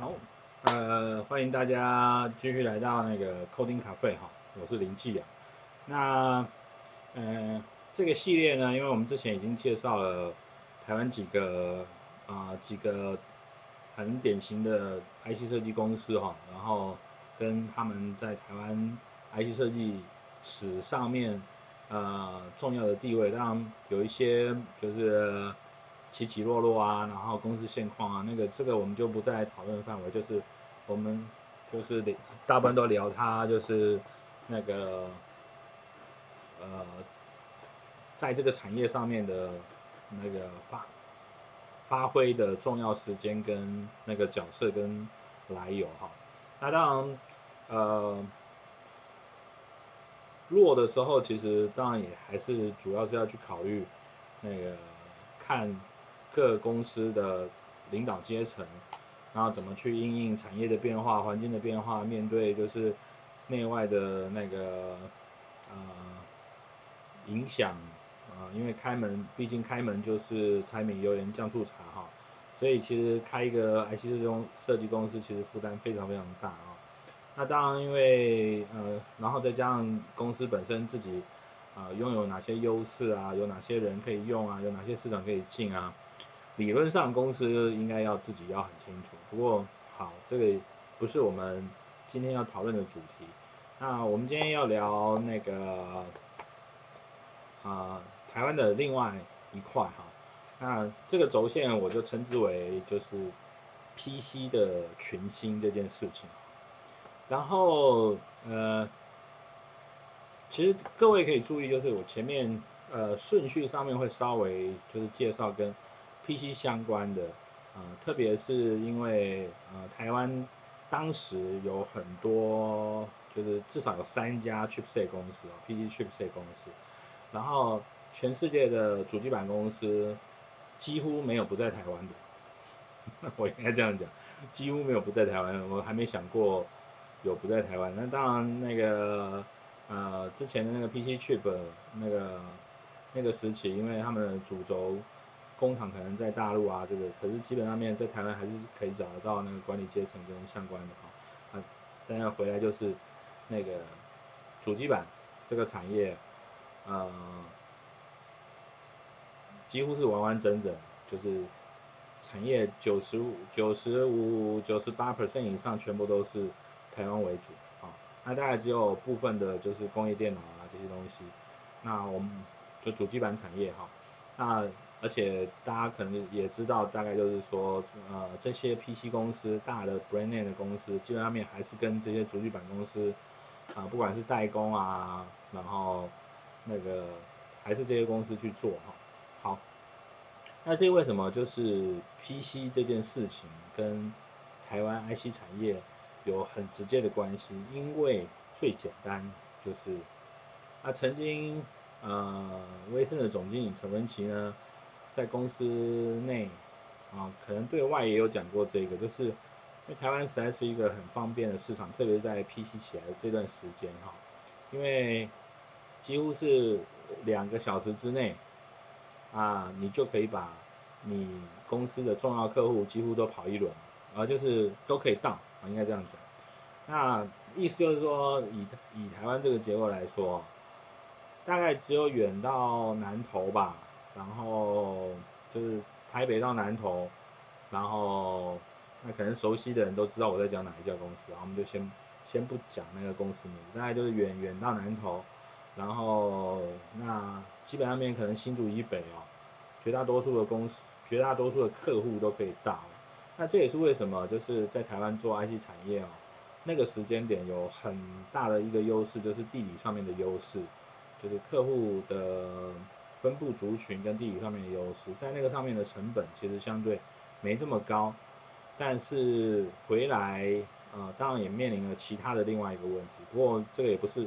好，呃，欢迎大家继续来到那个 Coding Cafe 哈，我是林继阳。那，呃，这个系列呢，因为我们之前已经介绍了台湾几个啊、几个很典型的 IC 设计公司哈，然后跟他们在台湾 IC 设计史上面呃重要的地位，当然有一些就是。起起落落啊，然后公司现况啊，那个这个我们就不再讨论范围，就是我们就是大部分都聊它，就是那个呃，在这个产业上面的那个发发挥的重要时间跟那个角色跟来由哈。那当然呃弱的时候，其实当然也还是主要是要去考虑那个看。各公司的领导阶层，然后怎么去应应产业的变化、环境的变化，面对就是内外的那个呃影响啊、呃，因为开门，毕竟开门就是柴米油盐酱醋茶哈，所以其实开一个 IC 设计设计公司，其实负担非常非常大啊。那当然，因为呃，然后再加上公司本身自己啊、呃，拥有哪些优势啊，有哪些人可以用啊，有哪些市场可以进啊。理论上公司应该要自己要很清楚，不过好，这个不是我们今天要讨论的主题。那我们今天要聊那个啊、台湾的另外一块哈，那这个轴线我就称之为就是 PC 的群星这件事情。然后呃，其实各位可以注意，就是我前面呃顺序上面会稍微就是介绍跟 PC 相关的，呃，特别是因为呃，台湾当时有很多，就是至少有三家 chipset 公司哦，PC chipset 公司，然后全世界的主机板公司几乎没有不在台湾的，我应该这样讲，几乎没有不在台湾，我还没想过有不在台湾。那当然那个呃，之前的那个 PC chip 那个那个时期，因为他们的主轴。工厂可能在大陆啊，这个可是基本上面在台湾还是可以找得到那个管理阶层跟相关的哈啊，但要回来就是那个主机板这个产业，呃，几乎是完完整整就是产业九十五、九十五、九十八 percent 以上全部都是台湾为主啊，那大概只有部分的就是工业电脑啊这些东西，那我们就主机板产业哈，那。而且大家可能也知道，大概就是说，呃，这些 PC 公司大的 brand name 的公司，基本上面还是跟这些主机板公司，啊、呃，不管是代工啊，然后那个还是这些公司去做哈。好，那这为什么就是 PC 这件事情跟台湾 IC 产业有很直接的关系？因为最简单就是，那曾经呃，威盛的总经理陈文琪呢。在公司内啊，可能对外也有讲过这个，就是因为台湾实在是一个很方便的市场，特别在 PC 起来的这段时间哈，因为几乎是两个小时之内啊，你就可以把你公司的重要客户几乎都跑一轮，啊，就是都可以到啊，应该这样讲。那意思就是说，以以台湾这个结构来说，大概只有远到南投吧。然后就是台北到南投，然后那可能熟悉的人都知道我在讲哪一家公司，然后我们就先先不讲那个公司名，大概就是远远到南投，然后那基本上面可能新竹以北哦，绝大多数的公司，绝大多数的客户都可以到，那这也是为什么就是在台湾做 IC 产业哦，那个时间点有很大的一个优势，就是地理上面的优势，就是客户的。分布族群跟地理上面的优势，在那个上面的成本其实相对没这么高，但是回来呃，当然也面临了其他的另外一个问题。不过这个也不是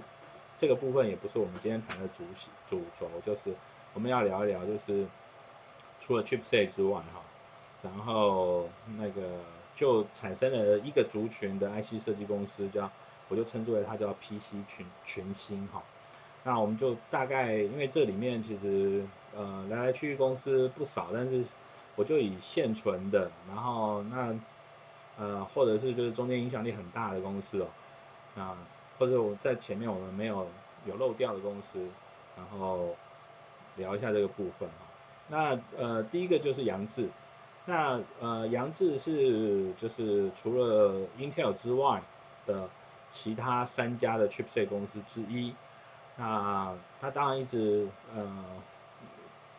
这个部分，也不是我们今天谈的主主轴，就是我们要聊一聊，就是除了 chipset 之外哈，然后那个就产生了一个族群的 IC 设计公司，叫我就称之为它叫 PC 群群星哈。那我们就大概，因为这里面其实呃来来去去公司不少，但是我就以现存的，然后那呃，或者是就是中间影响力很大的公司哦，啊或者我在前面我们没有有漏掉的公司，然后聊一下这个部分啊。那呃第一个就是扬智，那呃扬智是就是除了 Intel 之外的其他三家的 chipset 公司之一，那它当然一直呃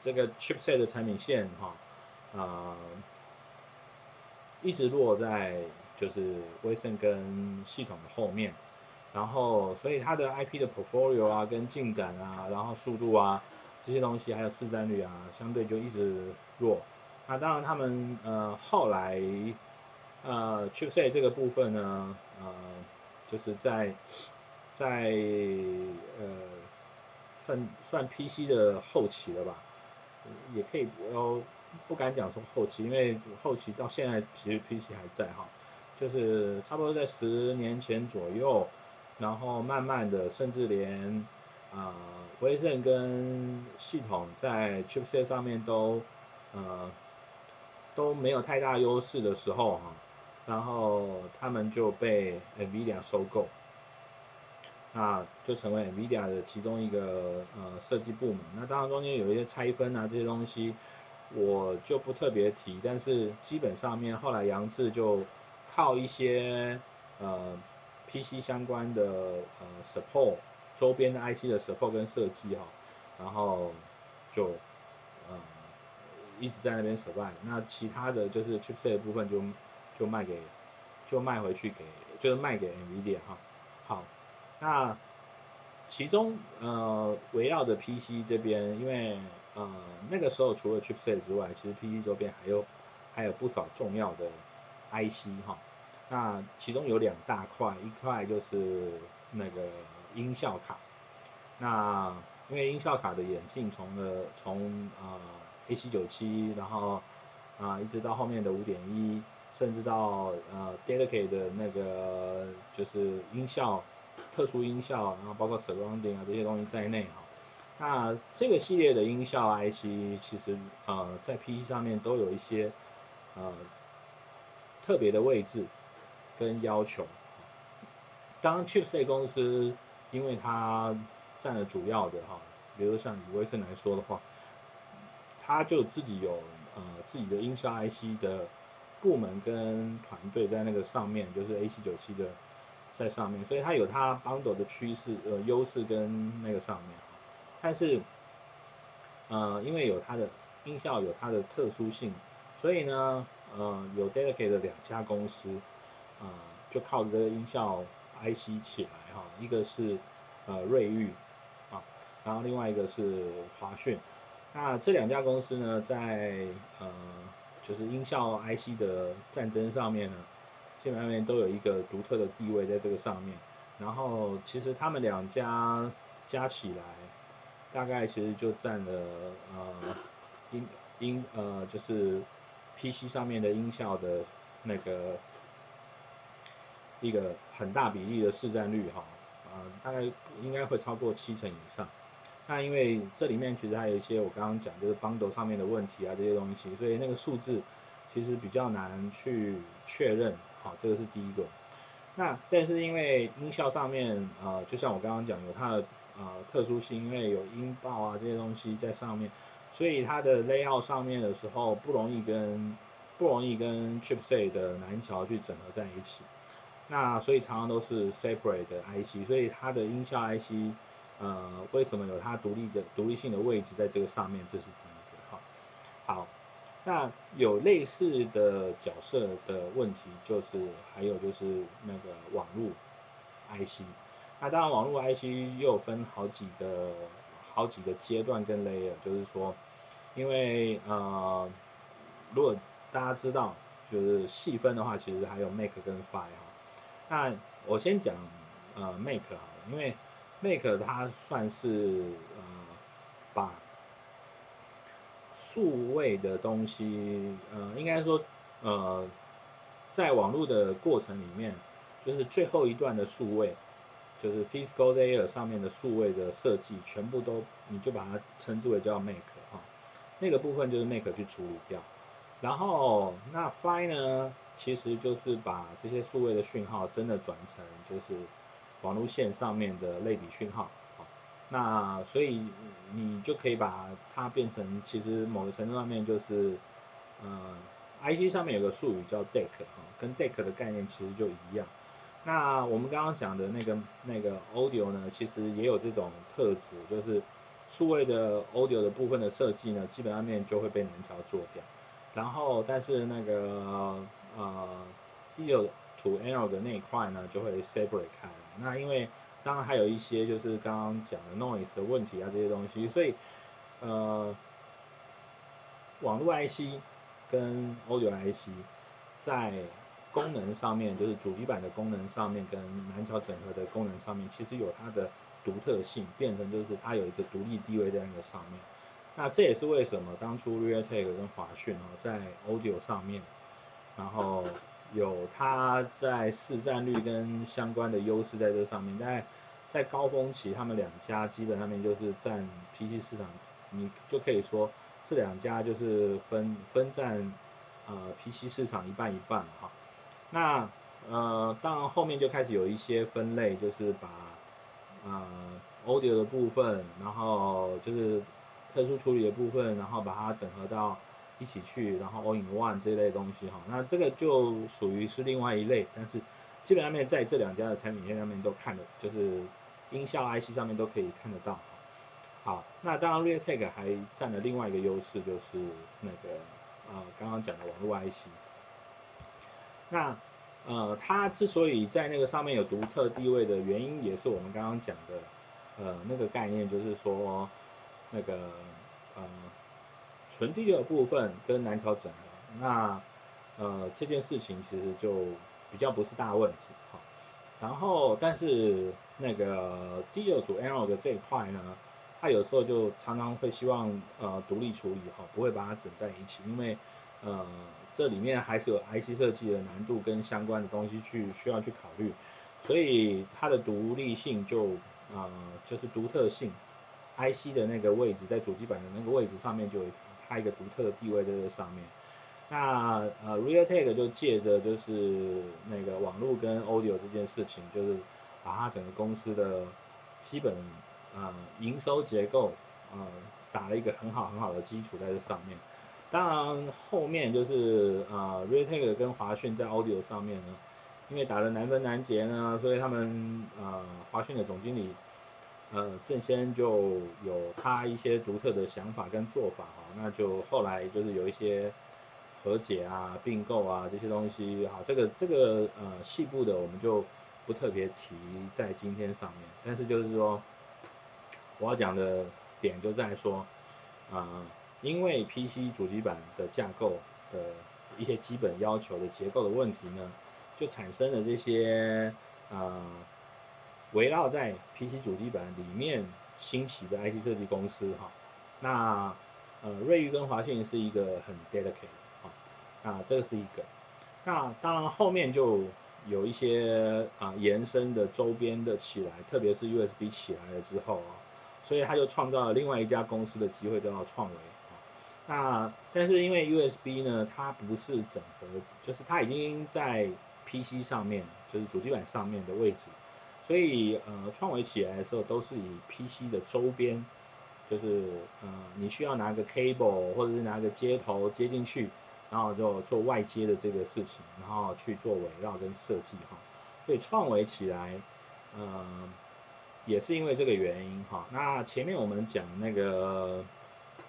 这个 chipset 的产品线哈啊。呃一直落在就是威盛跟系统的后面，然后所以它的 IP 的 portfolio 啊跟进展啊，然后速度啊这些东西还有市占率啊，相对就一直弱。那当然他们呃后来呃 chipset 这个部分呢，呃就是在在算算 PC 的后期了吧，也可以哦。不敢讲说后期，因为后期到现在其实 PC 还在哈，就是差不多在十年前左右，然后慢慢的，甚至连啊威盛跟系统在 chipset 上面都呃都没有太大优势的时候哈，然后他们就被 NVIDIA 收购，那就成为 NVIDIA 的其中一个呃设计部门。那当然中间有一些拆分啊这些东西。我就不特别提，但是基本上面后来杨志就靠一些呃 PC 相关的呃 support 周边的 IC 的 support 跟设计哈，然后就呃一直在那边 survive，那其他的就是 chipset 部分就就卖给就卖回去给就是卖给 NVIDIA 哈，好，那其中呃围绕着 PC 这边，因为呃，那个时候除了 chipset 之外，其实 PC 周边还有还有不少重要的 IC 哈。那其中有两大块，一块就是那个音效卡。那因为音效卡的演进从了从呃 AC97，然后啊、一直到后面的五点一，甚至到呃 dedicated 的那个就是音效特殊音效，然后包括 surrounding 啊这些东西在内哈。那这个系列的音效 IC 其实呃在 PC 上面都有一些呃特别的位置跟要求。当 Chipset 公司因为它占了主要的哈，比如像以威盛来说的话，它就自己有呃自己的音效 IC 的部门跟团队在那个上面，就是 AC97 的在上面，所以它有它 bundle 的趋势呃优势跟那个上面。但是，呃，因为有它的音效有它的特殊性，所以呢，呃，有 dedicated 的两家公司，啊、呃，就靠着这个音效 IC 起来哈，一个是呃瑞昱啊，然后另外一个是华讯，那这两家公司呢，在呃就是音效 IC 的战争上面呢，基本上都有一个独特的地位在这个上面，然后其实他们两家加起来。大概其实就占了呃音音呃就是 PC 上面的音效的那个一个很大比例的市占率哈，啊、呃、大概应该会超过七成以上。那因为这里面其实还有一些我刚刚讲就是 bundle 上面的问题啊这些东西，所以那个数字其实比较难去确认，好，这个是第一个。那但是因为音效上面呃就像我刚刚讲有它的。呃，特殊性，因为有音爆啊这些东西在上面，所以它的 layout 上面的时候不容易跟不容易跟 chipset 的南桥去整合在一起。那所以常常都是 separate 的 IC，所以它的音效 IC，呃，为什么有它独立的独立性的位置在这个上面？这是第一个好。好，那有类似的角色的问题，就是还有就是那个网络 IC。那当然，网络 IC 又分好几个、好几个阶段跟 layer，就是说，因为呃，如果大家知道，就是细分的话，其实还有 make 跟 PHY 哈。那我先讲呃 make 好了，因为 make 它算是呃把数位的东西，呃，应该说呃，在网络的过程里面，就是最后一段的数位。就是 physical layer 上面的数位的设计，全部都你就把它称之为叫 make 哈，那个部分就是 make 去处理掉。然后那 PHY 呢，其实就是把这些数位的讯号真的转成就是网络线上面的类比讯号。那所以你就可以把它变成，其实某个程度上面就是，呃，IC 上面有个术语叫 DAC 哈，跟 DAC 的概念其实就一样。那我们刚刚讲的那个那个 Audio 呢，其实也有这种特质，就是数位的 Audio 的部分的设计呢，基本上面就会被南桥做掉。然后，但是那个呃，digital to a n a l 的那一块呢，就会 separate 开。那因为当然还有一些就是刚刚讲的 noise 的问题啊这些东西，所以呃，网络 IC 跟 audio IC 在功能上面，就是主机板的功能上面跟南桥整合的功能上面，其实有它的独特性，变成就是它有一个独立地位在那个上面。那这也是为什么当初 Realtek 跟华讯哦，在 Audio 上面，然后有它在市占率跟相关的优势在这上面。在在高峰期，他们两家基本上面就是占 PC 市场，你就可以说这两家就是分分占呃 PC 市场一半一半哈。那呃当然后面就开始有一些分类，就是把呃 Audio 的部分，然后就是。特殊处理的部分，然后把它整合到一起去，然后 all in one 这类东西哈，那这个就属于是另外一类，但是基本上面在这两家的产品线上面都看的，就是音效 IC 上面都可以看得到。好，那当然 Realtek 还占了另外一个优势，就是那个呃刚刚讲的网络 IC。那呃它之所以在那个上面有独特地位的原因，也是我们刚刚讲的呃那个概念，就是说。那个呃，纯地的部分跟南桥整合，那呃这件事情其实就比较不是大问题哈。然后但是那个第二组 a r r o w 的这一块呢，它有时候就常常会希望呃独立处理哈，不会把它整在一起，因为呃这里面还是有 IC 设计的难度跟相关的东西去需要去考虑，所以它的独立性就呃就是独特性。IC 的那个位置在主机板的那个位置上面就有它一个独特的地位在这上面。那呃 Realtek 就借着就是那个网络跟 Audio 这件事情，就是把它整个公司的基本呃营收结构呃打了一个很好很好的基础在这上面。当然后面就是呃 Realtek 跟华讯在 Audio 上面呢，因为打的难分难解呢，所以他们呃华讯的总经理。呃，郑先就有他一些独特的想法跟做法哈，那就后来就是有一些和解啊、并购啊这些东西哈，这个这个呃细部的我们就不特别提在今天上面，但是就是说我要讲的点就在说啊、呃，因为 PC 主机板的架构的一些基本要求的结构的问题呢，就产生了这些啊。呃围绕在 PC 主机板里面兴起的 IC 设计公司哈，那呃瑞昱跟华讯是一个很 dedicated 哈，那这个是一个，那当然后面就有一些啊、延伸的周边的起来，特别是 USB 起来了之后啊，所以他就创造了另外一家公司的机会，叫做创维啊，那但是因为 USB 呢，它不是整合，就是它已经在 PC 上面，就是主机板上面的位置。所以呃，创维起来的时候都是以 PC 的周边，就是呃，你需要拿个 cable 或者是拿个接头接进去，然后就做外接的这个事情，然后去做围绕跟设计哈。所以创维起来，呃，也是因为这个原因哈。那前面我们讲那个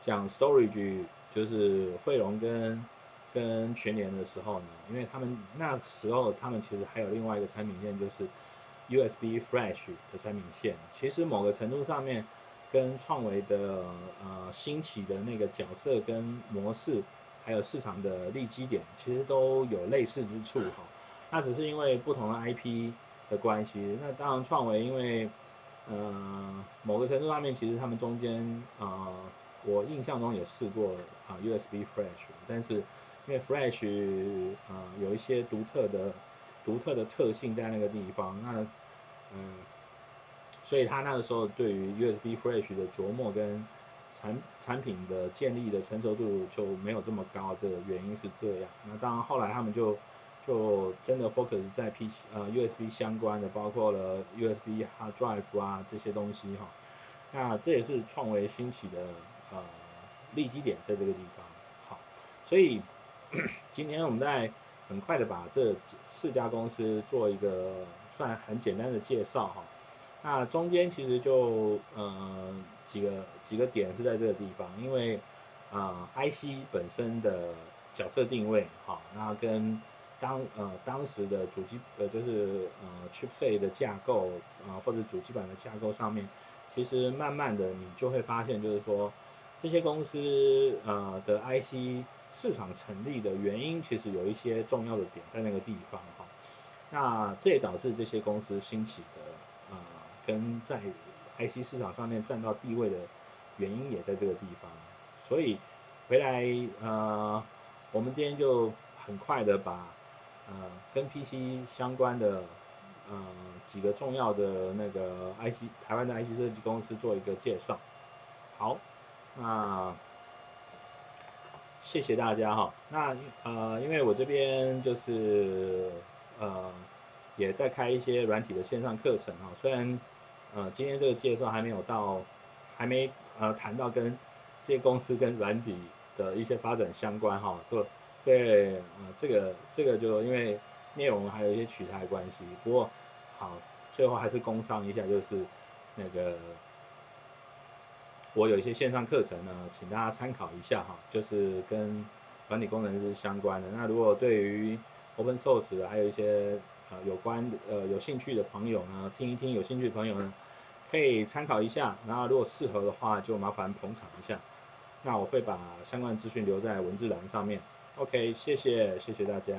讲 storage，就是慧荣跟跟全联的时候呢，因为他们那时候他们其实还有另外一个产品线就是。USB Flash 的产品线，其实某个程度上面跟创维的呃兴起的那个角色跟模式，还有市场的利基点，其实都有类似之处哈。那只是因为不同的 IP 的关系。那当然创维因为呃某个程度上面，其实他们中间呃我印象中也试过啊 USB Flash，但是因为 Flash 呃有一些独特的。独特的特性在那个地方，那嗯，所以他那个时候对于 USB Flash 的琢磨跟产产品的建立的成熟度就没有这么高的原因是这样。那当然后来他们就就真的 focus 在 P 呃 USB 相关的，包括了 USB hard drive 啊这些东西哈。那这也是创维兴起的呃立基点在这个地方。好，所以 今天我们在很快的把这四家公司做一个算很简单的介绍哈。那中间其实就呃几个几个点是在这个地方，因为啊、IC 本身的角色定位哈，那跟当呃当时的主机呃就是呃 chipset 的架构啊、或者主机板的架构上面，其实慢慢的你就会发现就是说这些公司呃的 IC 市场成立的原因，其实有一些重要的点在那个地方哈。那这也导致这些公司兴起的呃跟在 IC 市场上面占到地位的原因也在这个地方。所以回来呃我们今天就很快的把呃跟 PC 相关的呃几个重要的那个 IC 台湾的 IC 设计公司做一个介绍。好，那。谢谢大家哈，那呃，因为我这边就是呃，也在开一些软体的线上课程哈，虽然呃今天这个介绍还没有到，还没呃谈到跟这些公司跟软体的一些发展相关哈，所以所以呃这个这个就因为内容还有一些取材关系，不过好，最后还是工商一下就是那个。我有一些线上课程呢，请大家参考一下哈，就是跟软体工程师相关的。那如果对于 Open Source 还有一些呃有关呃有兴趣的朋友呢，听一听有兴趣的朋友呢，可以参考一下。然后如果适合的话，就麻烦捧场一下。那我会把相关资讯留在文字栏上面。OK，谢谢谢谢大家。